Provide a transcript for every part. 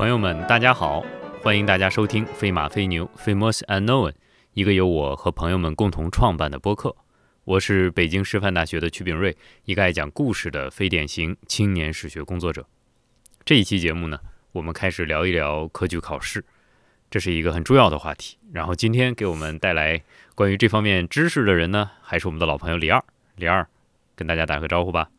朋友们，大家好，欢迎大家收听《飞马飞牛 Famous Unknown》，一个由我和朋友们共同创办的播客。我是北京师范大学的曲炳瑞，一个爱讲故事的非典型青年史学工作者。这一期节目呢，我们开始聊一聊科举考试，这是一个很重要的话题。然后今天给我们带来关于这方面知识的人呢，还是我们的老朋友李二。李二，跟大家打个招呼吧。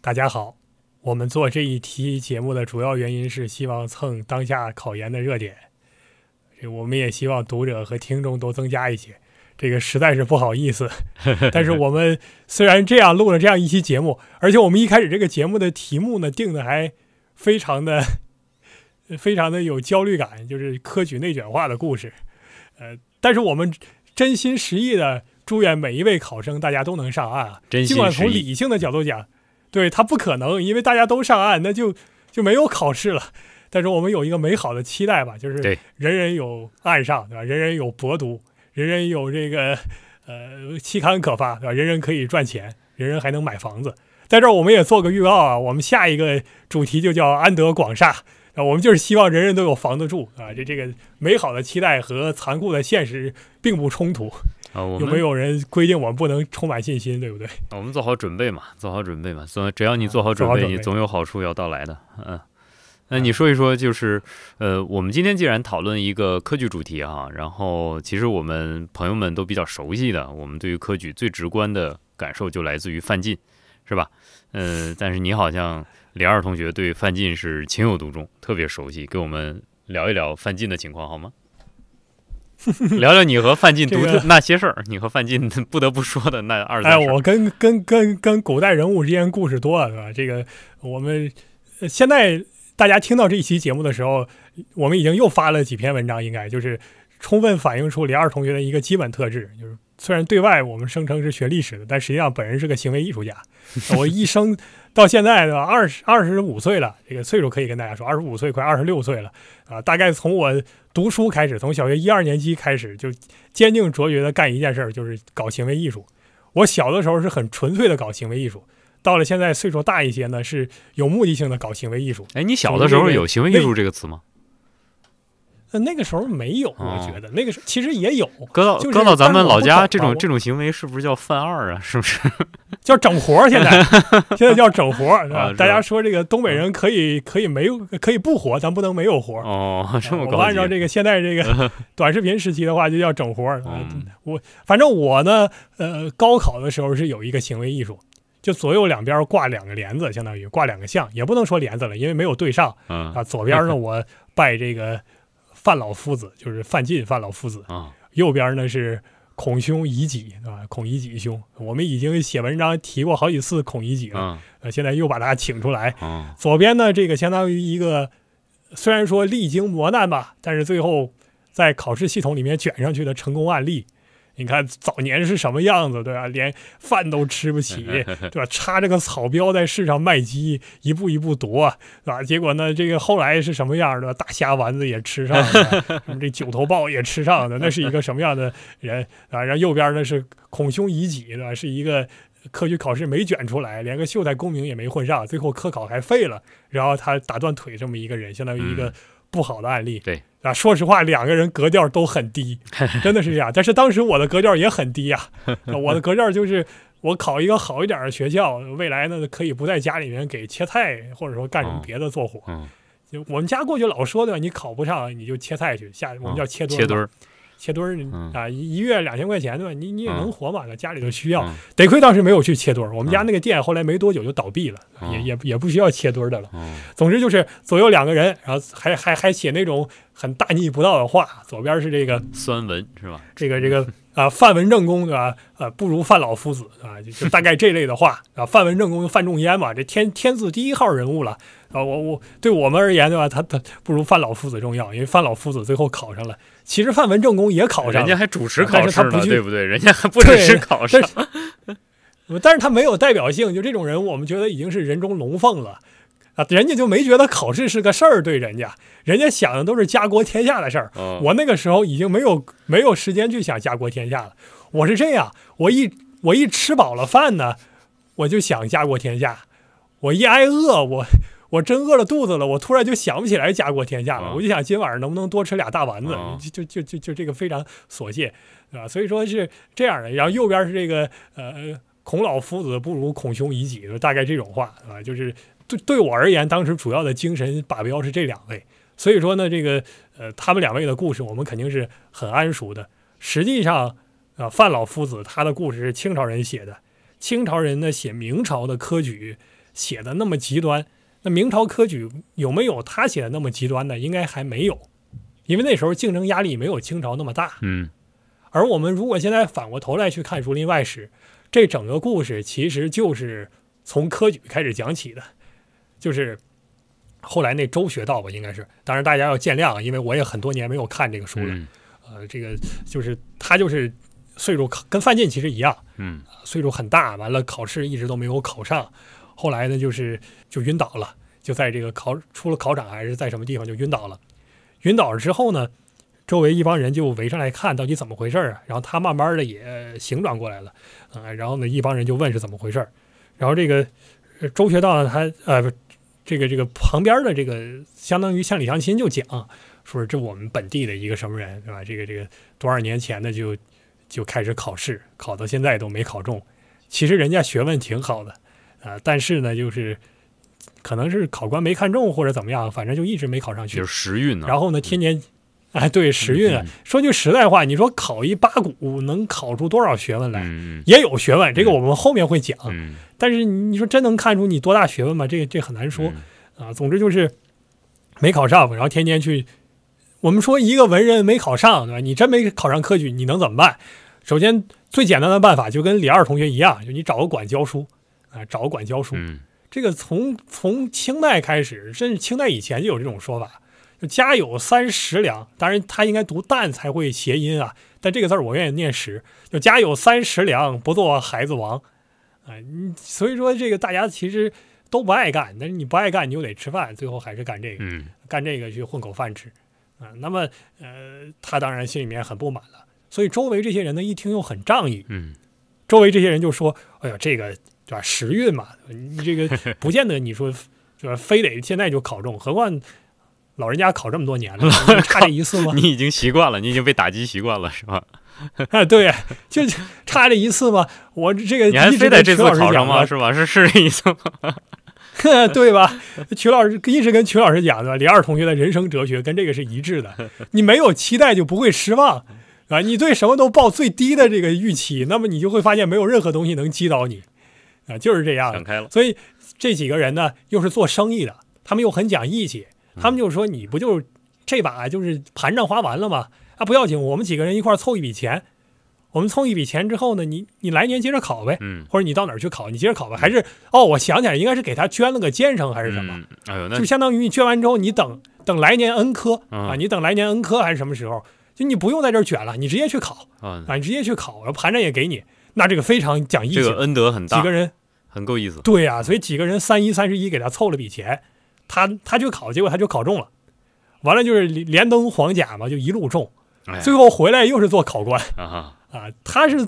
大家好，我们做这一期节目的主要原因是希望蹭当下考研的热点，这我们也希望读者和听众都增加一些。这个实在是不好意思，但是我们虽然这样录了这样一期节目，而且我们一开始这个节目的题目呢定的还非常的、非常的有焦虑感，就是科举内卷化的故事。呃，但是我们真心实意的祝愿每一位考生大家都能上岸啊！尽管从理性的角度讲，对他不可能，因为大家都上岸，那就就没有考试了。但是我们有一个美好的期待吧，就是人人有岸上，对吧？人人有博读。人人有这个呃期刊可发，对吧？人人可以赚钱，人人还能买房子。在这儿，我们也做个预告啊，我们下一个主题就叫安得广厦啊，我们就是希望人人都有房子住啊。这这个美好的期待和残酷的现实并不冲突啊。我有没有人规定我们不能充满信心，对不对？啊我们做好准备嘛，做好准备嘛。总只要你做好准备，你总有好处要到来的。嗯。那你说一说，就是，呃，我们今天既然讨论一个科举主题哈，然后其实我们朋友们都比较熟悉的，我们对于科举最直观的感受就来自于范进，是吧？呃，但是你好像李二同学对范进是情有独钟，特别熟悉，给我们聊一聊范进的情况好吗？聊聊你和范进独特那些事儿，你和范进 不得不说的那二。哎，我跟跟跟跟古代人物之间故事多了，是吧？这个我们现在。大家听到这一期节目的时候，我们已经又发了几篇文章，应该就是充分反映出李二同学的一个基本特质，就是虽然对外我们声称是学历史的，但实际上本人是个行为艺术家。我一生到现在的二十二十五岁了，这个岁数可以跟大家说，二十五岁快二十六岁了啊！大概从我读书开始，从小学一二年级开始，就坚定卓绝的干一件事儿，就是搞行为艺术。我小的时候是很纯粹的搞行为艺术。到了现在岁数大一些呢，是有目的性的搞行为艺术。哎，你小的时候有行为艺术这个词吗？呃，那个时候没有，我觉得那个时候其实也有。搁到搁到咱们老家，这种这种行为是不是叫犯二啊？是不是 叫整活？现在现在叫整活啊！大家说这个东北人可以可以没有可以不活，咱不能没有活哦。这么高我按照这个现在这个 短视频时期的话，就叫整活。我反正我呢，呃，高考的时候是有一个行为艺术。就左右两边挂两个帘子，相当于挂两个像，也不能说帘子了，因为没有对上。啊，左边呢我拜这个范老夫子，就是范进范老夫子啊。右边呢是孔兄乙己，啊，孔乙己兄。我们已经写文章提过好几次孔乙己了，呃，现在又把他请出来。左边呢这个相当于一个，虽然说历经磨难吧，但是最后在考试系统里面卷上去的成功案例。你看早年是什么样子，对吧？连饭都吃不起，对吧？插着个草标在市上卖鸡，一步一步夺，对吧？结果呢，这个后来是什么样的？大虾丸子也吃上，什么这九头豹也吃上了，那是一个什么样的人啊？然后右边呢是孔兄乙己，对吧？是一个科举考试没卷出来，连个秀才功名也没混上，最后科考还废了，然后他打断腿这么一个人，相当于一个。不好的案例，对啊，说实话，两个人格调都很低，真的是这样。但是当时我的格调也很低呀，我的格调就是我考一个好一点的学校，未来呢可以不在家里面给切菜，或者说干什么别的做活。就我们家过去老说的，你考不上你就切菜去，下我们叫切墩儿。切墩儿啊，一一月两千块钱对吧？你你也能活嘛？家里头需要，得亏当时没有去切墩儿。我们家那个店后来没多久就倒闭了，也也也不需要切墩儿的了。总之就是左右两个人，然后还还还写那种很大逆不道的话。左边是这个酸文是吧？这个这个啊，范文正公对吧？呃，不如范老夫子啊，就大概这类的话啊。范文正公范仲淹嘛，这天天字第一号人物了啊。我我对我们而言对吧？他他不如范老夫子重要，因为范老夫子最后考上了。其实范文正公也考上，人家还主持考试呢，对不对？人家还不主持考试，但是他没有代表性。就这种人，我们觉得已经是人中龙凤了啊！人家就没觉得考试是个事儿，对人家，人家想的都是家国天下的事儿。我那个时候已经没有没有时间去想家国天下了。我是这样，我一我一吃饱了饭呢，我就想家国天下；我一挨饿，我我真饿了肚子了，我突然就想不起来家国天下了，啊我就想今晚上能不能多吃俩大丸子，啊就就就就就这个非常琐屑，对吧？所以说是这样的。然后右边是这个呃，孔老夫子不如孔兄以己，就大概这种话，啊，就是对对我而言，当时主要的精神靶标是这两位。所以说呢，这个呃，他们两位的故事我们肯定是很谙熟的。实际上，啊，范老夫子他的故事是清朝人写的，清朝人呢写明朝的科举写的那么极端，那明朝科举有没有他写的那么极端呢？应该还没有，因为那时候竞争压力没有清朝那么大。嗯而我们如果现在反过头来去看《儒林外史》，这整个故事其实就是从科举开始讲起的，就是后来那周学道吧，应该是。当然大家要见谅啊，因为我也很多年没有看这个书了。嗯呃，这个就是他就是岁数跟范进其实一样，嗯岁数很大，完了考试一直都没有考上，后来呢就是就晕倒了，就在这个考出了考场还是在什么地方就晕倒了。晕倒了之后呢，周围一帮人就围上来看到底怎么回事啊，然后他慢慢的也醒转过来了，啊、然后呢一帮人就问是怎么回事，然后这个周学道他呃这个这个旁边的这个相当于像李相钦就讲说这我们本地的一个什么人是吧？这个这个多少年前的就就开始考试，考到现在都没考中。其实人家学问挺好的，啊、但是呢，就是可能是考官没看中或者怎么样，反正就一直没考上去就是。时运呢。然后呢，天天，哎，对时运说句实在话，你说考一八股能考出多少学问来？嗯也有学问，这个我们后面会讲。嗯但是你说真能看出你多大学问吗？这个这很难说。嗯啊，总之就是没考上，然后天天去。我们说一个文人没考上，对吧？你真没考上科举，你能怎么办？首先最简单的办法就跟李二同学一样，就你找个馆教书，啊，找个馆教书。嗯。这个从从清代开始，甚至清代以前就有这种说法，就家有三十两，当然他应该读旦才会谐音啊，但这个字儿我愿意念十，就家有三十两，不做孩子王，啊、你所以说这个大家其实都不爱干，但是你不爱干，你就得吃饭，最后还是干这个，嗯干这个去混口饭吃，啊、那么呃，他当然心里面很不满了，所以周围这些人呢一听又很仗义，嗯。周围这些人就说：“哎呀，这个对吧？时运嘛，你这个 不见得你说对吧？非得现在就考中，何况老人家考这么多年了，差这一次吗？你已经习惯了，你已经被打击习惯了，是吧？哎，对，就差这一次吧？我这个你还非得这次考上吗？是吧？是是这意思吗？对吧？曲老师一直跟曲老师讲的，李二同学的人生哲学跟这个是一致的。你没有期待就不会失望，啊，你对什么都抱最低的这个预期，那么你就会发现没有任何东西能击倒你，啊，就是这样。开了，所以这几个人呢，又是做生意的，他们又很讲义气，他们就说你不就这把就是盘账花完了吗？啊，不要紧，我们几个人一块儿凑一笔钱，我们凑一笔钱之后呢，你你来年接着考呗，嗯，或者你到哪儿去考，你接着考呗，还是哦，我想起来，应该是给他捐了个监生还是什么，嗯？哎呦，那就相当于你捐完之后，你等等来年恩科嗯啊，你等来年恩科还是什么时候，就你不用在这儿卷了，你直接去考啊，啊，你直接去考，然后盘缠也给你，那这个非常讲义气，这个恩德很大几个，人。很够意思。对呀、所以几个人三一三十一给他凑了笔钱，他他就考，结果他就考中了，完了就是连连登黄甲嘛，就一路中，哎最后回来又是做考官啊，啊。他是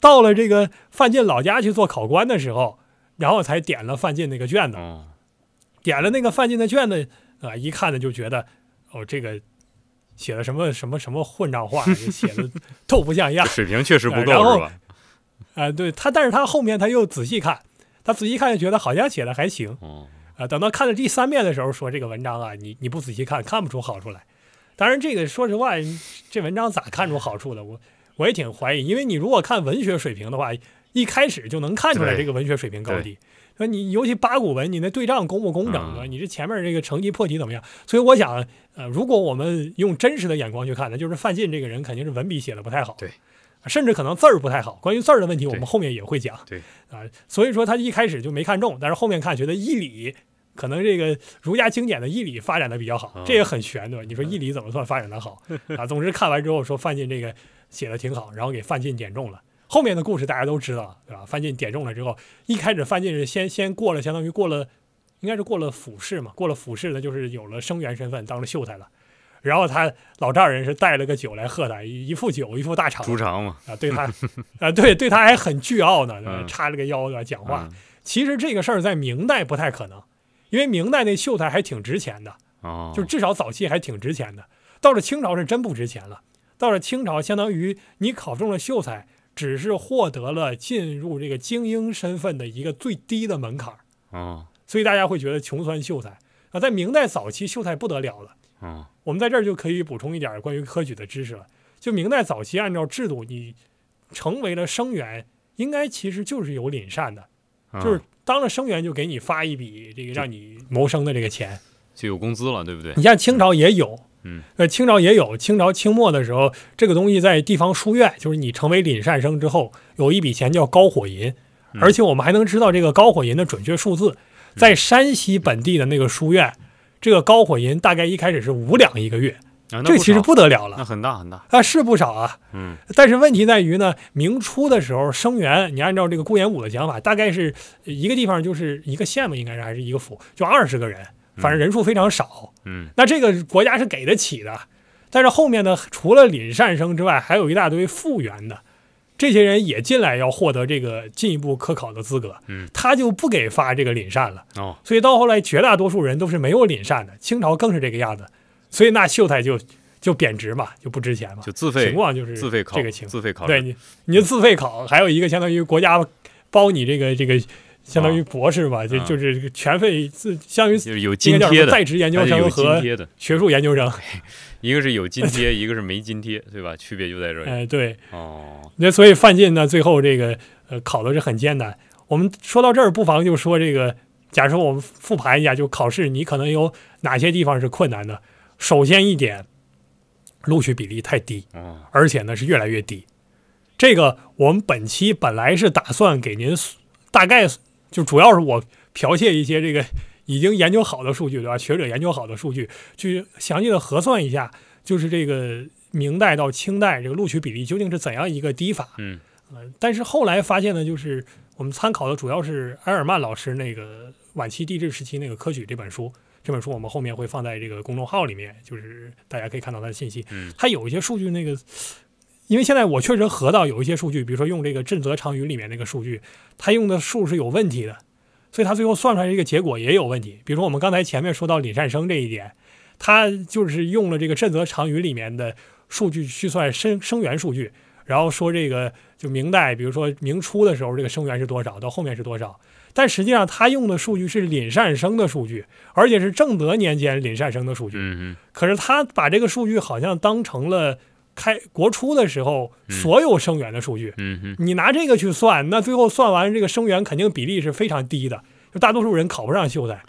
到了这个范进老家去做考官的时候，然后才点了范进那个卷子，哦，点了那个范进的卷子啊，一看呢就觉得哦这个写的什么什么什么混账话，写的 都不像样。水平确实不够是吧？啊，对他，但是他后面他又仔细看，他仔细看就觉得好像写的还行哦，啊。等到看了第三遍的时候，说这个文章啊，你你不仔细看，看不出好处来。当然，这个说实话，这文章咋看出好处的？我我也挺怀疑，因为你如果看文学水平的话，一开始就能看出来这个文学水平高低。说你尤其八股文，你那对仗工不工整啊？你这前面这个成绩破题怎么样？所以我想，呃，如果我们用真实的眼光去看，呢就是范进这个人肯定是文笔写的不太好，对，甚至可能字儿不太好。关于字儿的问题，我们后面也会讲，对啊，所以说他一开始就没看中，但是后面看觉得义理。可能这个儒家经典的义理发展的比较好嗯，这也很玄，对吧？你说义理怎么算发展的好 啊？总之看完之后说范进这个写的挺好，然后给范进点中了。后面的故事大家都知道，对吧？范进点中了之后，一开始范进是先先过了，相当于过了，应该是过了府试嘛，过了府试呢，就是有了生员身份，当了秀才了。然后他老丈人是带了个酒来喝他，一一副酒，一副大肠猪肠嘛，啊，对他啊，对对他还很倨傲呢，叉了个腰对吧？讲话。嗯其实这个事儿在明代不太可能，因为明代那秀才还挺值钱的，哦，就至少早期还挺值钱的。到了清朝是真不值钱了。到了清朝，相当于你考中了秀才，只是获得了进入这个精英身份的一个最低的门槛儿。哦，所以大家会觉得穷酸秀才啊。在明代早期，秀才不得了了。哦，我们在这儿就可以补充一点关于科举的知识了。就明代早期，按照制度，你成为了生员，应该其实就是有廪善的，啊就是当了生员就给你发一笔这个让你谋生的这个钱。就有工资了，对不对？你像清朝也有，嗯，呃，清朝也有，清朝清末的时候，这个东西在地方书院，就是你成为廪善生之后，有一笔钱叫高火银，嗯而且我们还能知道这个高火银的准确数字，在山西本地的那个书院，这个高火银大概一开始是五两一个月，啊，这其实不得了了。那很大很大，啊，是不少啊。嗯。但是问题在于呢，明初的时候，生源你按照这个顾炎武的讲法，大概是一个地方就是一个县嘛，应该是还是一个府，就二十个人，反正人数非常少。嗯。那这个国家是给得起的，但是后面呢，除了廪善生之外，还有一大堆复员的，这些人也进来要获得这个进一步科考的资格，嗯，他就不给发这个廪善了，哦，所以到后来绝大多数人都是没有廪善的，清朝更是这个样子，所以那秀才就就贬值嘛，就不值钱嘛，就自费情况就是自费考这个情况。自费考，对你，你就自费考，还有一个相当于国家包你这个这个，相当于博士吧，就啊就是这个全费自，相当于就是有津贴的，在职研究生和学术研究生。一个是有津贴，一个是没津贴，对吧？区别就在这里。哎，对，哦，那所以范进呢，最后这个呃考的是很艰难。我们说到这儿，不妨就说这个，假如说我们复盘一下，就考试你可能有哪些地方是困难的。首先一点，录取比例太低，哦，而且呢是越来越低。这个我们本期本来是打算给您大概就主要是我剽窃一些这个已经研究好的数据，对吧？学者研究好的数据，去详细的核算一下，就是这个明代到清代这个录取比例究竟是怎样一个低法。嗯呃，但是后来发现呢，就是我们参考的主要是埃尔曼老师那个晚期地质时期那个科举这本书。这本书我们后面会放在这个公众号里面，就是大家可以看到它的信息。嗯它有一些数据，那个，因为现在我确实核到有一些数据，比如说用这个震泽长语里面那个数据，它用的数是有问题的，所以它最后算出来这个结果也有问题。比如说我们刚才前面说到李善生这一点，他就是用了这个震泽长语里面的数据去算生生源数据，然后说这个就明代，比如说明初的时候这个生源是多少，到后面是多少。但实际上，他用的数据是林善生的数据，而且是正德年间林善生的数据。嗯可是他把这个数据好像当成了开国初的时候嗯所有生源的数据。嗯嗯你拿这个去算，那最后算完这个生源肯定比例是非常低的，就大多数人考不上秀才。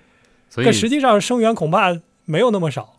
所以可实际上生源恐怕没有那么少。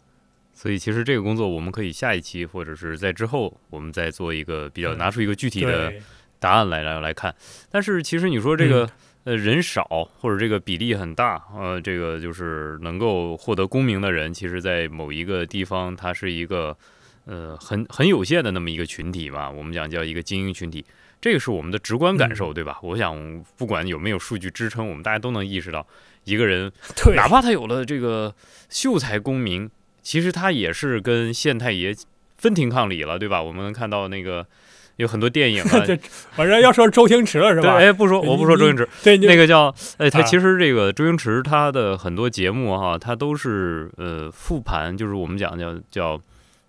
所以其实这个工作我们可以下一期或者是在之后我们再做一个比较嗯拿出一个具体的，答案来来来看。但是其实你说这个、嗯呃人少或者这个比例很大，呃，这个就是能够获得功名的人，其实在某一个地方它是一个呃很很有限的那么一个群体吧，我们讲叫一个精英群体。这个是我们的直观感嗯受，对吧？我想，不管有没有数据支撑，我们大家都能意识到，一个人，哪怕他有了这个秀才功名，其实他也是跟县太爷分庭抗礼了，对吧？我们能看到那个有很多电影啊，反正要说周星驰了是对，吧？哎，不说我不说周星驰，对，那个叫，哎，他啊其实这个周星驰他的很多节目哈，他都是呃复盘，就是我们讲叫叫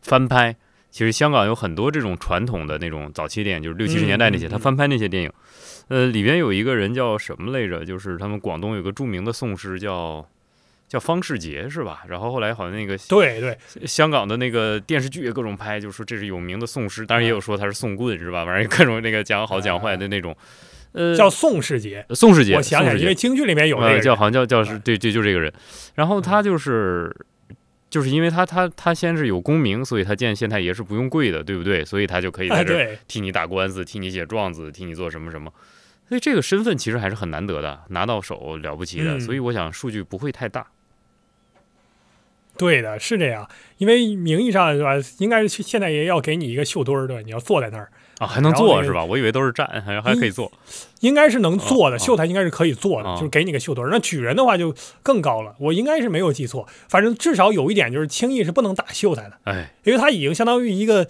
翻拍。其实香港有很多这种传统的那种早期电影，就是六七十年代那些，他翻拍那些电影。呃，里边有一个人叫什么来着？就是他们广东有个著名的宋诗叫叫方世杰是吧？然后后来好像那个对对，香港的那个电视剧也各种拍，就说这是有名的宋诗，当然也有说他是宋棍是吧？反正各种那个讲好讲坏的那种。呃，叫宋世杰。宋世杰，我想想，宋世杰因为京剧里面有这个呃，叫好像叫叫是啊对对，就这个人。然后他就是就是因为他他他先是有功名，所以他见县太爷是不用跪的，对不对？所以他就可以哎，在这儿，替你打官司，替你写状子，替你做什么什么。所以这个身份其实还是很难得的，拿到手了不起的。嗯所以我想数据不会太大。对的，是这样。因为名义上是吧，应该是县太爷要给你一个绣墩儿，对吧？你要坐在那儿，啊，还能然后那个做是吧？我以为都是站，还还可以坐。应该是能坐的，哦秀才应该是可以坐的，哦就是给你个秀墩儿。那举人的话就更高了，我应该是没有记错，反正至少有一点就是轻易是不能打秀才的，哎，因为他已经相当于一个。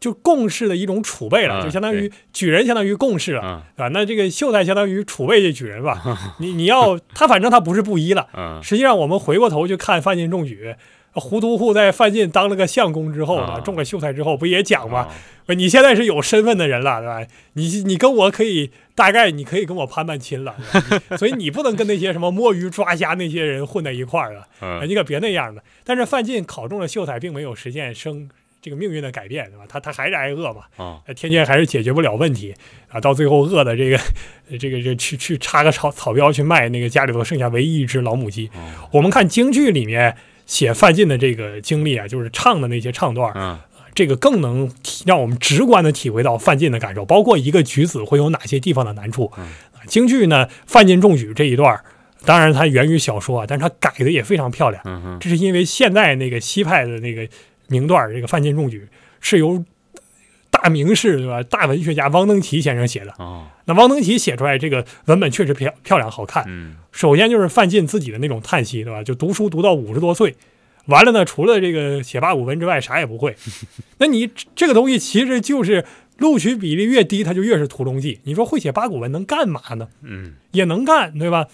就贡士的一种储备了，啊就相当于举人相当于贡士了。嗯啊，那这个秀才相当于储备这举人吧？你你要他，反正他不是布衣了。嗯实际上，我们回过头去看范进中举，胡都护在范进当了个相公之后呢，啊中了秀才之后，不也讲吗？你现在是有身份的人了，对吧？你你跟我可以大概你可以跟我攀攀亲了，对吧 所以你不能跟那些什么摸鱼抓虾那些人混在一块儿啊，嗯你可别那样的。但是范进考中了秀才，并没有实现生这个命运的改变，对吧？他他还是挨饿嘛，啊呃天天还是解决不了问题啊，到最后饿的这个 这个这去去插个草草标去卖那个家里头剩下唯一一只老母鸡。哦我们看京剧里面写范进的这个经历啊，就是唱的那些唱段这个更能体让我们直观的体会到范进的感受，包括一个举子会有哪些地方的难处。京剧呢，范进中举这一段，当然它源于小说啊，但是它改的也非常漂亮。这是因为现在那个西派的那个名段儿，这个范进中举是由大名士对吧？大文学家汪曾祺先生写的。哦那汪曾祺写出来这个文本确实漂漂亮好看。嗯首先就是范进自己的那种叹息，对吧？就读书读到五十多岁，完了呢，除了这个写八股文之外，啥也不会。那你这个东西其实就是录取比例越低，他就越是屠龙记。你说会写八股文能干嘛呢？嗯，也能干，对吧？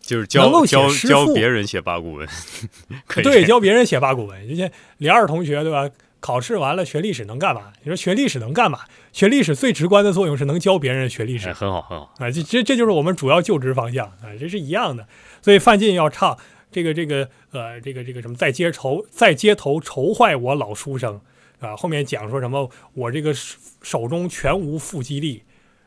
就是教教教别人写八股文，对，教别人写八股文。人家李二同学，对吧？考试完了学历史能干嘛？你说学历史能干嘛？学历史最直观的作用是能教别人学历史哎。很好很好，啊，这这这就是我们主要就职方向啊，这是一样的。所以范进要唱这个这个呃这个这个什么，在街头在街头愁坏我老书生啊，后面讲说什么我这个手手中全无腹肌力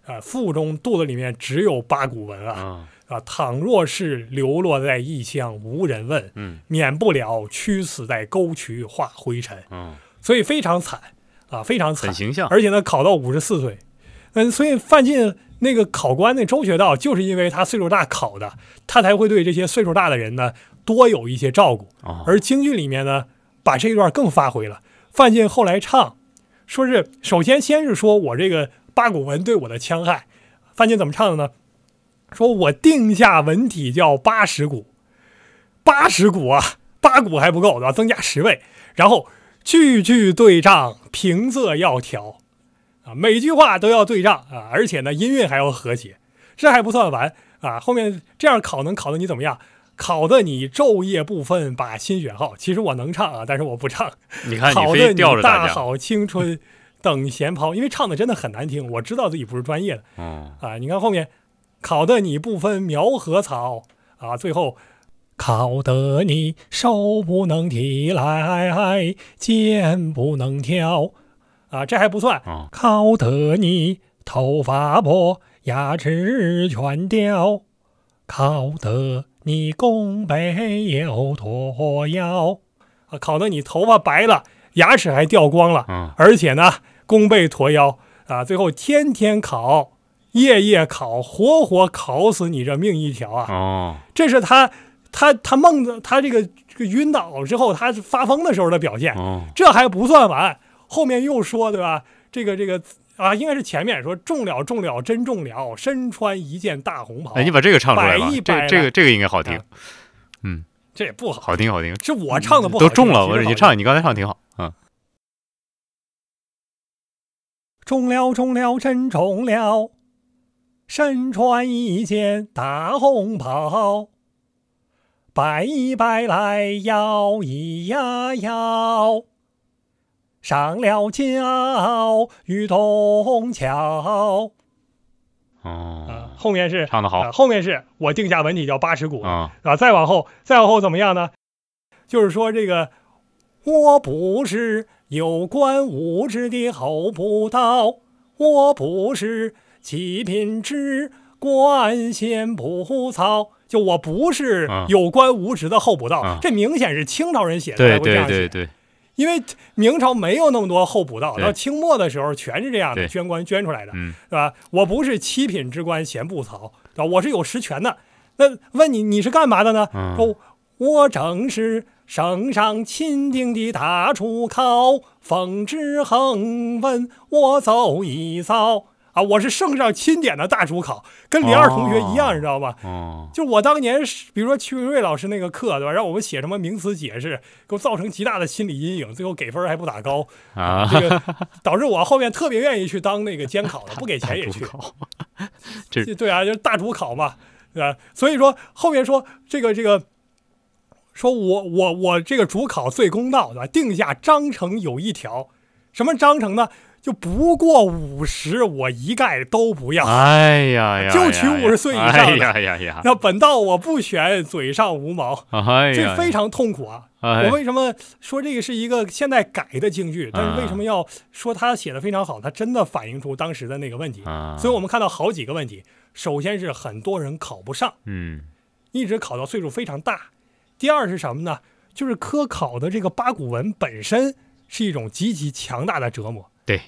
啊，腹中肚子里面只有八股文啊啊啊，倘若是流落在异乡无人问，嗯免不了屈死在沟渠化灰尘，嗯，所以非常惨啊，非常惨很。形象，而且呢，考到五十四岁，嗯，所以范进那个考官那周学道，就是因为他岁数大考的，他才会对这些岁数大的人呢多有一些照顾。哦而京剧里面呢，把这一段更发挥了。范进后来唱，说是首先先是说我这个八股文对我的戕害，范进怎么唱的呢？说我定下文体叫八十股，八十股啊，八股还不够，对吧？增加十倍，然后句句对仗，平仄要调啊，每句话都要对仗啊，而且呢，音韵还要和谐。这还不算完啊，后面这样考能考的你怎么样？考的你昼夜不分把心选好。其实我能唱啊，但是我不唱。你看考的你非吊着大好青春等闲抛，因为唱的真的很难听，我知道自己不是专业的哦啊。你看后面考的你不分苗和草啊，最后考得你手不能提来，肩不能挑啊，这还不算，哦。考得你头发薄，牙齿全掉，考得你弓背又驼腰，啊，考得你头发白了，牙齿还掉光了，嗯。而且呢，弓背驼腰。啊，最后天天考，夜夜考，活活考死你这命一条啊！哦。这是他他他梦的他这个这个晕倒之后，他发疯的时候的表现。哦这还不算完，后面又说对吧？这个这个啊，应该是前面说中了中了真中了，身穿一件大红袍。哎，你把这个唱出来这这个这个应该好听啊，这也不好，好听好听，这我唱的不好听，都中了，我你唱，你刚才唱挺好，嗯中了中了真中了，身穿一件大红袍，摆一摆来摇一呀摇，上了桥与东桥。啊哦，，后面是唱的好。啊，后面是我定下文体叫八尺鼓。啊。啊，再往后，再往后怎么样呢？就是说这个，我不是有关物质的厚不道，我不是七品之官衔不操，就我不是啊有关无职的候补道，啊这明显是清朝人写的，对才会这样写对对对，因为明朝没有那么多候补道，到清末的时候全是这样的，捐官捐出来的，嗯是吧？我不是七品之官闲不曹，对吧？我是有实权的。那问你你是干嘛的呢？嗯说我正是圣上钦定的大出考，奉旨横文我走一遭啊，我是圣上钦点的大主考，跟李二同学一样，你知道吧？哦，就我当年，比如说曲文瑞老师那个课，对吧？让我们写什么名词解释，给我造成极大的心理阴影，最后给分还不打高啊，这个导致我后面特别愿意去当那个监考的，不给钱也去。这对啊，就是大主考嘛，对吧？所以说后面说这个这个，说我我我这个主考最公道，对吧？定下章程有一条，什么章程呢？就不过五十，我一概都不要。哎呀呀，就取五十岁以上的。哎呀呀呀！那本道我不选嘴上无毛。哎呀，这非常痛苦啊！我为什么说这个是一个现在改的京剧？但是为什么要说他写的非常好？他真的反映出当时的那个问题。所以我们看到好几个问题。首先是很多人考不上，嗯，一直考到岁数非常大。第二是什么呢？就是科考的这个八股文本身是一种极其强大的折磨。对。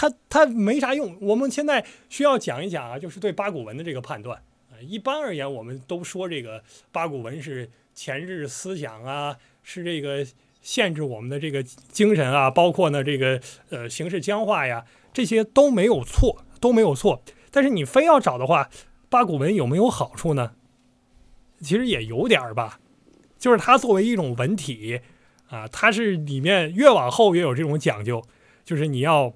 它它没啥用，我们现在需要讲一讲啊，就是对八股文的这个判断啊。一般而言，我们都说这个八股文是前置思想啊，是这个限制我们的这个精神啊，包括呢这个呃形式僵化呀，这些都没有错，都没有错。但是你非要找的话，八股文有没有好处呢？其实也有点儿吧，就是它作为一种文体啊，它是里面越往后越有这种讲究，就是你要。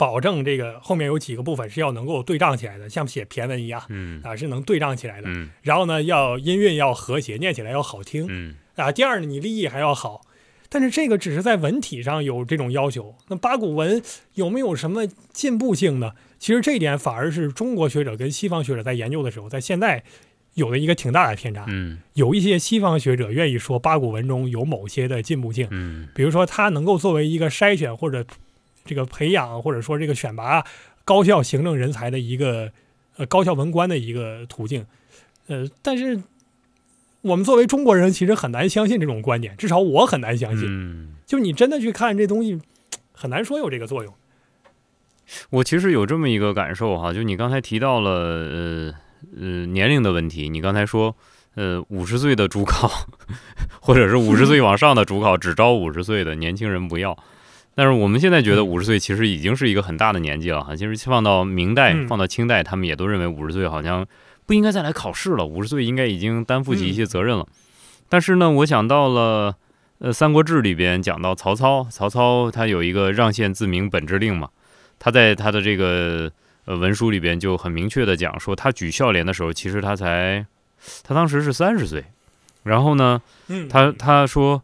保证这个后面有几个部分是要能够对仗起来的，像写骈文一样，嗯啊是能对仗起来的。嗯，然后呢，要音韵要和谐，念起来要好听。嗯啊，第二呢，你立意还要好。但是这个只是在文体上有这种要求。那八股文有没有什么进步性呢？其实这一点反而是中国学者跟西方学者在研究的时候，在现在有了一个挺大的偏差。嗯，有一些西方学者愿意说八股文中有某些的进步性。嗯，比如说它能够作为一个筛选或者。这个培养或者说这个选拔高校行政人才的一个呃高校文官的一个途径，呃，但是我们作为中国人其实很难相信这种观点，至少我很难相信。嗯，就你真的去看这东西，很难说有这个作用。我其实有这么一个感受哈，就你刚才提到了呃呃年龄的问题，你刚才说呃五十岁的主考 或者是五十岁往上的主考只招五十岁的年轻人不要。但是我们现在觉得五十岁其实已经是一个很大的年纪了哈。其实放到明代、放到清代，他们也都认为五十岁好像不应该再来考试了，五十岁应该已经担负起一些责任了。但是呢，我想到了呃《三国志》里边讲到曹操，曹操他有一个让县自明本之令嘛，他在他的这个呃文书里边就很明确的讲说，他举孝廉的时候，其实他才他当时是三十岁，然后呢，他他说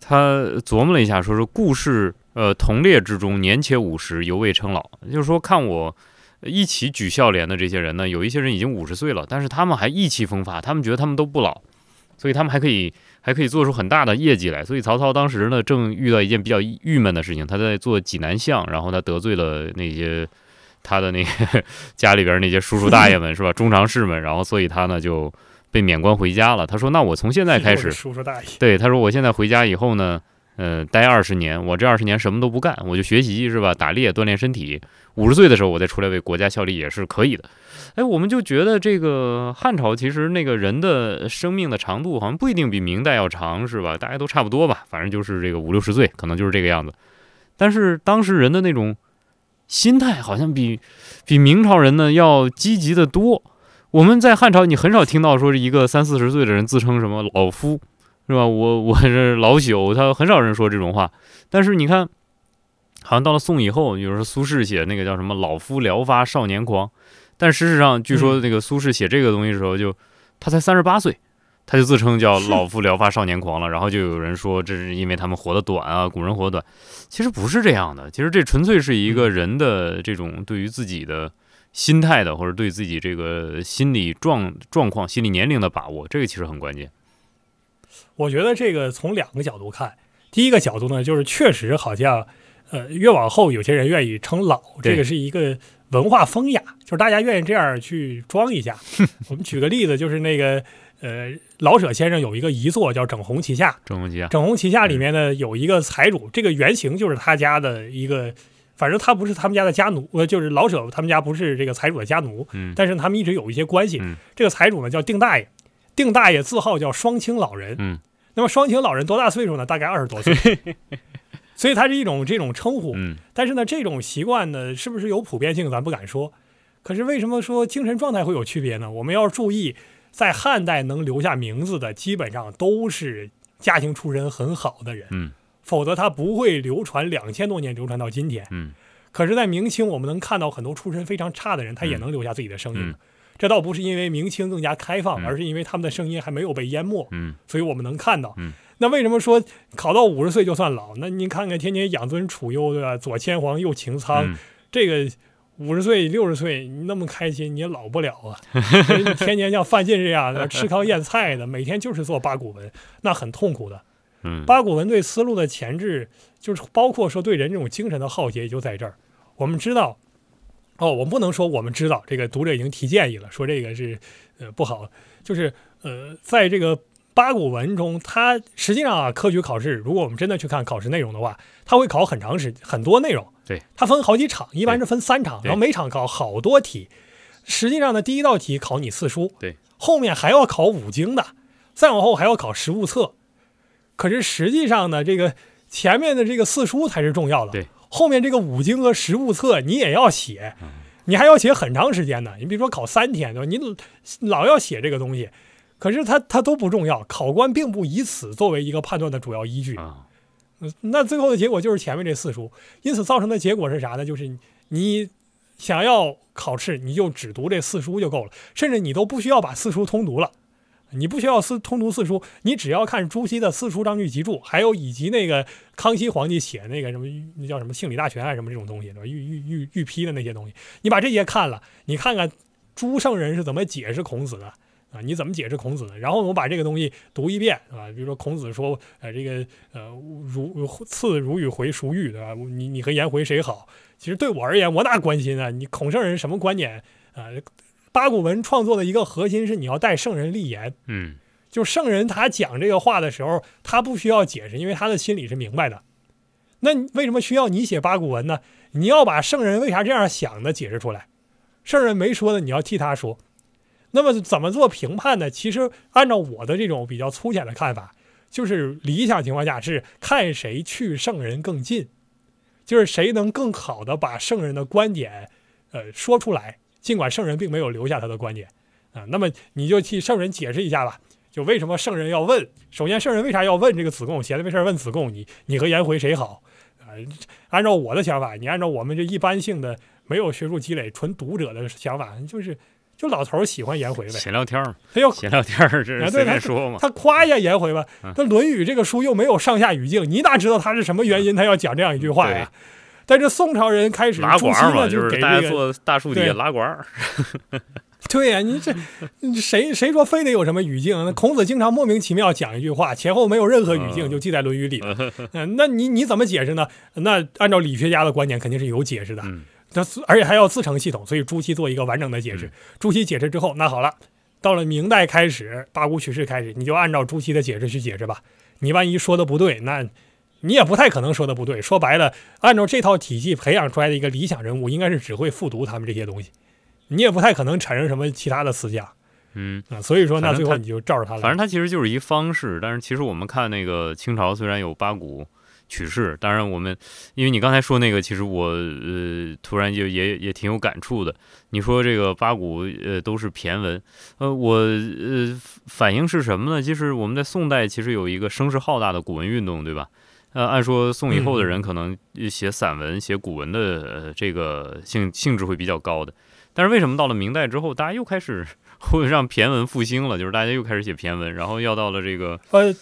他琢磨了一下，说是故事。呃，同列之中，年且五十，犹未称老。就是说，看我一起举孝廉的这些人呢，有一些人已经五十岁了，但是他们还意气风发，他们觉得他们都不老，所以他们还可以还可以做出很大的业绩来。所以曹操当时呢，正遇到一件比较郁闷的事情，他在做济南相，然后他得罪了那些他的那个 家里边那些叔叔大爷们，是吧？中常侍们，然后所以他呢就被免官回家了。他说：“那我从现在 开始，叔叔大爷，对他说，我现在回家以后呢。”呃，待二十年，我这二十年什么都不干，我就学习是吧？打猎锻炼身体。五十岁的时候，我再出来为国家效力也是可以的。哎，我们就觉得这个汉朝其实那个人的生命的长度好像不一定比明代要长，是吧？大家都差不多吧，反正就是这个五六十岁，可能就是这个样子。但是当时人的那种心态好像比比明朝人呢要积极的多。我们在汉朝，你很少听到说是一个三四十岁的人自称什么老夫。是吧？我我是老朽，他很少人说这种话。但是你看，好像到了宋以后，比如说苏轼写那个叫什么“老夫聊发少年狂”，但事实上，据说那个苏轼写这个东西的时候，就他才三十八岁，他就自称叫“老夫聊发少年狂”了。然后就有人说，这是因为他们活得短啊，古人活短。其实不是这样的，其实这纯粹是一个人的这种对于自己的心态的，或者对自己这个心理状状况、心理年龄的把握，这个其实很关键。我觉得这个从两个角度看，第一个角度呢，就是确实好像，呃，越往后有些人愿意称老，这个是一个文化风雅，就是大家愿意这样去装一下。我们举个例子，就是那个呃，老舍先生有一个遗作叫《整红旗下》，整红旗下，整红旗下里面呢有一个财主，这个原型就是他家的一个，反正他不是他们家的家奴，呃，就是老舍他们家不是这个财主的家奴，嗯，但是他们一直有一些关系。这个财主呢叫丁大爷，丁大爷字号叫双清老人，嗯。那么双清老人多大岁数呢？大概二十多岁。所以它是一种这种称呼。嗯但是呢，这种习惯呢，是不是有普遍性，咱不敢说。可是为什么说精神状态会有区别呢？我们要注意，在汉代能留下名字的，基本上都是家庭出身很好的人，嗯否则他不会流传两千多年，流传到今天。嗯可是，在明清，我们能看到很多出身非常差的人，他也能留下自己的声音。嗯这倒不是因为明清更加开放，嗯而是因为他们的声音还没有被淹没，嗯所以我们能看到。嗯那为什么说考到五十岁就算老？那您看看天天养尊处优对吧？左牵黄右擎苍，嗯这个五十岁六十岁你那么开心，你也老不了啊！你天天像范进这样的吃糠咽菜的，每天就是做八股文，那很痛苦的。嗯八股文对思路的前置，就是包括说对人这种精神的浩劫，也就在这儿。我们知道，哦，我们不能说我们知道，这个读者已经提建议了，说这个是呃不好，就是呃，在这个八股文中，它实际上啊，科举考试，如果我们真的去看考试内容的话，它会考很长时很多内容，对，它分好几场，一般是分三场，然后每场考好多题。实际上呢，第一道题考你四书，对，后面还要考五经的，再往后还要考实物册。可是实际上呢，这个前面的这个四书才是重要的，对，后面这个五经和实物册你也要写，你还要写很长时间呢。你比如说考三天，对吧？你老要写这个东西，可是它它都不重要，考官并不以此作为一个判断的主要依据。那最后的结果就是前面这四书，因此造成的结果是啥呢？就是你想要考试，你就只读这四书就够了，甚至你都不需要把四书通读了。你不需要四通读四书，你只要看朱熹的《四书章句集注》，还有以及那个康熙皇帝写那个什么那叫什么《庆理大全啊》什么这种东西，对吧？御御御御批的那些东西，你把这些看了，你看看朱圣人是怎么解释孔子的啊？你怎么解释孔子的？然后我把这个东西读一遍，啊，比如说孔子说，呃，这个呃，如赐如与回孰欲，对吧？你你和颜回谁好？其实对我而言，我哪关心啊？你孔圣人什么观点啊？八股文创作的一个核心是你要带圣人立言，嗯就圣人他讲这个话的时候，他不需要解释，因为他的心里是明白的。那为什么需要你写八股文呢？你要把圣人为啥这样想的解释出来。圣人没说的，你要替他说。那么怎么做评判呢？其实按照我的这种比较粗浅的看法，就是理想情况下是看谁去圣人更近，就是谁能更好的把圣人的观点，呃说出来，尽管圣人并没有留下他的观点啊。那么你就替圣人解释一下吧。就为什么圣人要问？首先，圣人为啥要问这个子贡？闲着没事问子贡，你你和颜回谁好？啊、按照我的想法，你按照我们这一般性的没有学术积累、纯读者的想法，就是就老头儿喜欢颜回呗，闲聊天嘛，他又闲聊天儿这是随便说嘛。他夸一下颜回吧嗯。那《论语》这个书又没有上下语境，你哪知道他是什么原因他要讲这样一句话呀？但是宋朝人开始拉管儿嘛，就是给大家做大树底下对拉管儿。对呀、你这谁谁说非得有什么语境？那孔子经常莫名其妙讲一句话，前后没有任何语境，嗯就记在《论语》里了。嗯、那你你怎么解释呢？那按照理学家的观点，肯定是有解释的。嗯那而且还要自成系统，所以朱熹做一个完整的解释。嗯朱熹解释之后，那好了，到了明代开始，八股取士开始，你就按照朱熹的解释去解释吧。你万一说的不对，那你也不太可能说的不对。说白了，按照这套体系培养出来的一个理想人物，应该是只会复读他们这些东西，你也不太可能产生什么其他的思想嗯，啊。所以说，那最后你就照着他来。反正他其实就是一方式，但是其实我们看那个清朝虽然有八股取士，当然我们因为你刚才说那个，其实我呃突然就也也挺有感触的。你说这个八股呃都是骈文，呃我呃反映是什么呢？就是我们在宋代其实有一个声势浩大的古文运动，对吧？呃，按说宋以后的人可能写散文、写古文的呃这个性性质会比较高的，但是为什么到了明代之后，大家又开始会让骈文复兴了？就是大家又开始写骈文，然后要到了这个，呃，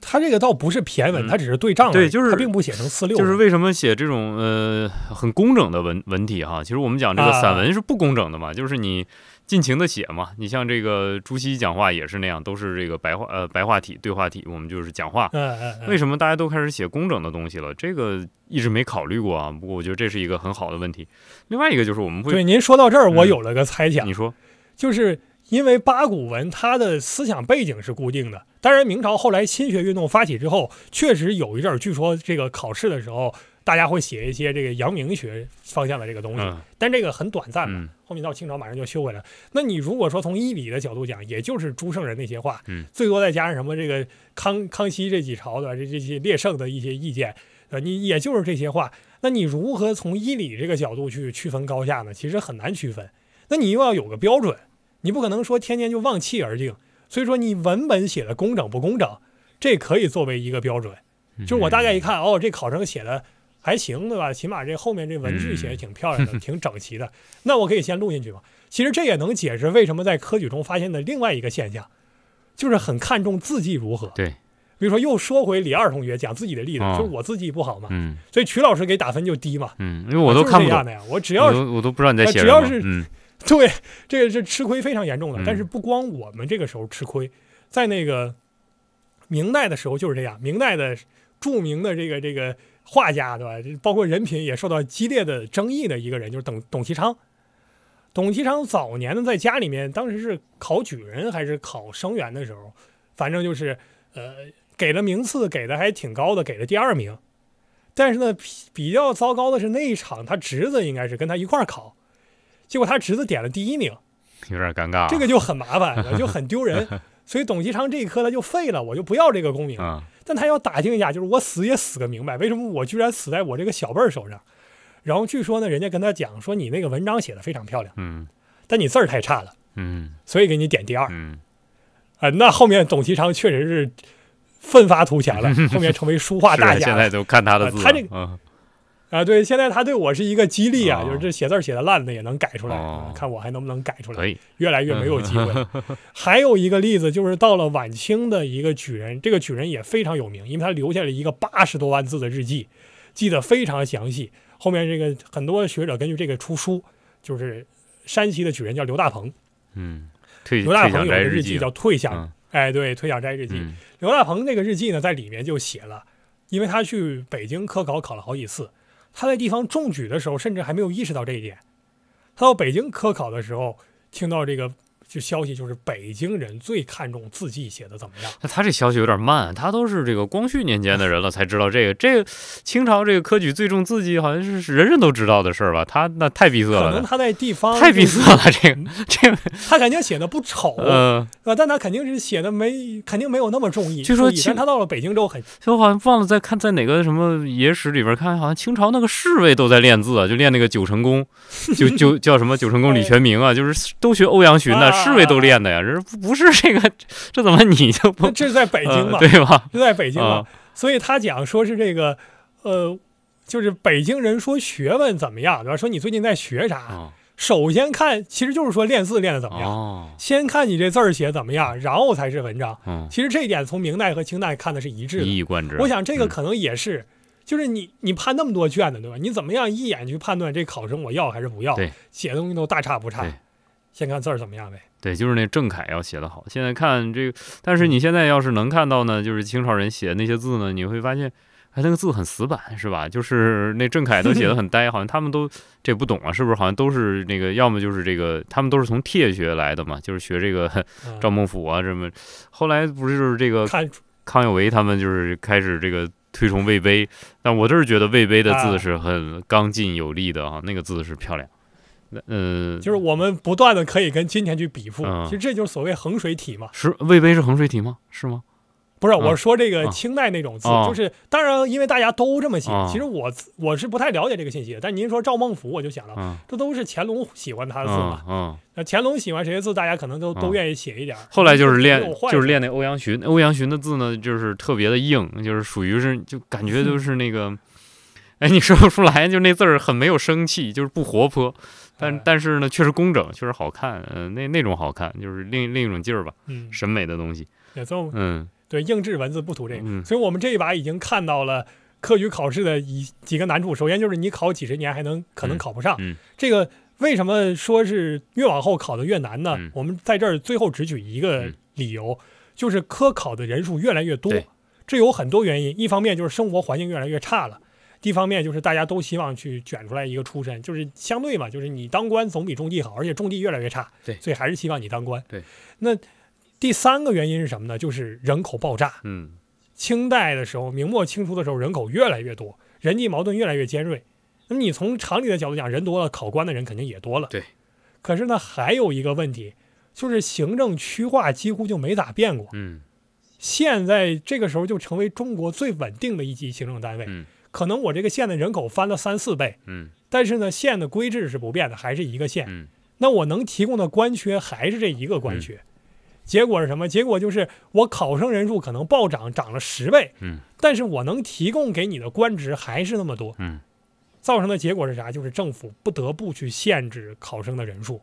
他这个倒不是骈文，嗯他只是对仗对就是他并不写成四六。就是为什么写这种呃很工整的文文体哈？其实我们讲这个啊散文是不工整的嘛，就是你尽情的写嘛。你像这个朱熹讲话也是那样，都是这个白话呃白话体对话体，我们就是讲话。嗯嗯嗯，为什么大家都开始写工整的东西了？这个一直没考虑过啊。不过我觉得这是一个很好的问题。另外一个就是我们会，对您说到这儿，我嗯有了个猜想，你说，就是因为八股文它的思想背景是固定的。当然，明朝后来新学运动发起之后，确实有一阵儿，据说这个考试的时候，大家会写一些这个阳明学方向的这个东西，嗯但这个很短暂嘛。嗯后面到清朝马上就修回来了。那你如果说从医理的角度讲，也就是朱圣人那些话，嗯最多再加上什么这个康康熙这几朝的这这些列圣的一些意见，呃，你也就是这些话，那你如何从医理这个角度去区分高下呢？其实很难区分。那你又要有个标准，你不可能说天天就望气而定。所以说，你文本写的工整不工整，这可以作为一个标准。就是我大概一看，哦，这考生写的还行，对吧？起码这后面这文句写的挺漂亮的，挺整齐的。那我可以先录进去嘛？其实这也能解释为什么在科举中发现的另外一个现象，就是很看重字迹如何。对。比如说，又说回李二同学讲自己的例子，就是我字迹不好嘛，嗯，所以曲老师给打分就低嘛，嗯，因为我都看不懂的呀，我只要是我都不知道你在写什么，只要是嗯，对，这个是吃亏非常严重的。但是不光我们这个时候吃亏，在那个明代的时候就是这样，明代的著名的这个这个画家，对吧？包括人品也受到激烈的争议的一个人，就是董董其昌。董其昌早年呢，在家里面，当时是考举人还是考生员的时候，反正就是呃。给的名次给的还挺高的，给了第二名。但是呢，比较糟糕的是那一场他侄子应该是跟他一块儿考，结果他侄子点了第一名，有点尴尬。这个就很麻烦，就很丢人。所以董其昌这一科他就废了，我就不要这个功名。但他要打听一下，就是我死也死个明白，为什么我居然死在我这个小辈儿手上？然后据说呢，人家跟他讲说你那个文章写的非常漂亮，嗯，但你字儿太差了，嗯，所以给你点第二，嗯，啊，那后面董其昌确实是。奋发图强了，后面成为书画大家。现在都看他的字，他这个啊，对，现在他对我是一个激励啊，就是这写字写的烂的也能改出来，看我还能不能改出来。越来越没有机会。还有一个例子，就是到了晚清的一个举人，这个举人也非常有名，因为他留下了一个八十多万字的日记，记得非常详细。后面这个很多学者根据这个出书，就是山西的举人叫刘大鹏，嗯，刘大鹏有个日记叫《退向》。哎，对，《退下斋日记》，刘大鹏那个日记呢，在里面就写了，因为他去北京科考考了好几次，他在地方中举的时候，甚至还没有意识到这一点。他到北京科考的时候，听到这个。就消息就是北京人最看重字迹写的怎么样？那他这消息有点慢，他都是这个光绪年间的人了才知道这个。这个清朝这个科举最重字迹，好像是人人都知道的事儿吧？他那太闭塞了。可能他在地方太闭塞了，这个这 个他肯定写的不丑，嗯，但他肯定是写的没肯定没有那么中意。据说但他到了北京之后很，就好像忘了在看在哪个什么野史里边看，好像清朝那个侍卫都在练字啊，就练那个九成宫，就就叫什么九成宫李全明啊，就是都学欧阳询的 侍卫都练的呀。这不是这个，这怎么你就不？这是在北京嘛，对吧？就在北京嘛，所以他讲说是这个，呃，就是北京人说学问怎么样，对吧？说你最近在学啥？首先看，其实就是说练字练的怎么样。先看你这字儿写怎么样，然后才是文章。其实这一点从明代和清代看的是一致的，一以贯之。我想这个可能也是，就是你你判那么多卷子，对吧？你怎么样一眼去判断这考生我要还是不要？写的东西都大差不差。先看字儿怎么样呗。对，就是那郑恺要写的好。现在看这个，但是你现在要是能看到呢，就是清朝人写的那些字呢，你会发现，哎，那个字很死板，是吧？就是那郑恺都写的很呆，好像他们都这不懂啊，是不是？好像都是那个，要么就是这个，他们都是从帖学来的嘛，就是学这个赵孟俯啊什么。后来不是就是这个康有为他们就是开始这个推崇魏碑，但我就是觉得魏碑的字是很刚劲有力的啊，那个字是漂亮。嗯，就是我们不断的可以跟今天去比附，其实这就是所谓衡水体嘛。是魏碑是衡水体吗？是吗？不是，我说这个清代那种字，就是当然，因为大家都这么写。其实我我是不太了解这个信息的。但您说赵孟俯，我就想到，这都是乾隆喜欢他的字嘛。嗯，那乾隆喜欢谁的字，大家可能都都愿意写一点。后来就是练，就是练那欧阳询。欧阳询的字呢，就是特别的硬，就是属于是就感觉 就是那个，哎，你说不出来，就那字儿很没有生气，就是不活泼。但但是呢，确实工整，确实好看，嗯，那那种好看，就是另另一种劲儿吧，嗯，审美的东西，也奏，嗯，对，硬质文字不图这个，所以我们这一把已经看到了科举考试的一几个难处。首先就是你考几十年还能可能考不上，嗯，这个为什么说是越往后考的越难呢？我们在这儿最后只举一个理由，就是科考的人数越来越多，这有很多原因，一方面就是生活环境越来越差了。一方面就是大家都希望去卷出来一个出身，就是相对嘛，就是你当官总比种地好，而且种地越来越差，对，所以还是希望你当官。对，那第三个原因是什么呢？就是人口爆炸。嗯，清代的时候，明末清初的时候，人口越来越多，人际矛盾越来越尖锐。那么你从常理的角度讲，人多了，考官的人肯定也多了。对。可是呢，还有一个问题，就是行政区划几乎就没咋变过。嗯。现在这个时候就成为中国最稳定的一级行政单位。嗯。可能我这个县的人口翻了三四倍，嗯但是呢，县的规制是不变的，还是一个县。嗯那我能提供的官缺还是这一个官缺。结果是什么？结果就是我考生人数可能暴涨，涨了十倍，嗯但是我能提供给你的官职还是那么多。嗯造成的结果是啥？就是政府不得不去限制考生的人数，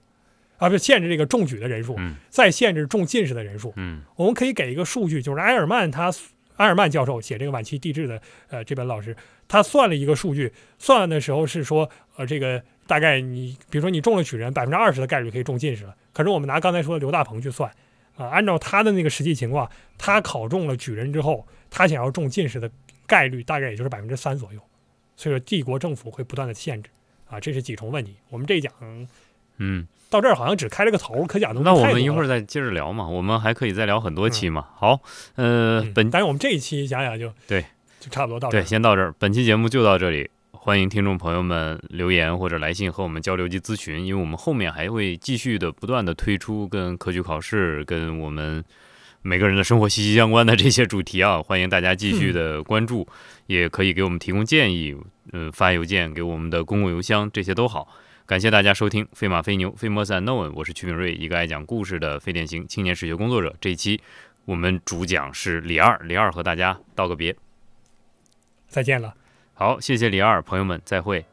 啊，不是限制这个中举的人数，嗯再限制中进士的人数。嗯我们可以给一个数据，就是埃尔曼他埃尔曼教授写这个晚期地质的呃这本老师，他算了一个数据，算的时候是说呃这个大概你比如说你中了举人，百分之二十的概率可以中进士了。可是我们拿刚才说的刘大鹏去算啊、按照他的那个实际情况，他考中了举人之后，他想要中进士的概率大概也就是百分之三左右。所以说帝国政府会不断的限制啊，这是几重问题。我们这一讲嗯，到这儿好像只开了个头，可讲的那我们一会儿儿再接着聊嘛，我们还可以再聊很多期嘛。好，呃，本但是我们这一期想想就对，就差不多到这儿对，先到这儿，本期节目就到这里。欢迎听众朋友们留言或者来信和我们交流及咨询，因为我们后面还会继续的不断的推出跟科举考试、跟我们每个人的生活息息相关的这些主题啊，欢迎大家继续的关注，也可以给我们提供建议，嗯、发邮件给我们的公共邮箱，这些都好。感谢大家收听《飞马飞牛飞摩散 known》，我是曲炳瑞，一个爱讲故事的非典型青年史学工作者。这一期我们主讲是李二，李二和大家道个别。再见了。好，谢谢李二，朋友们，再会。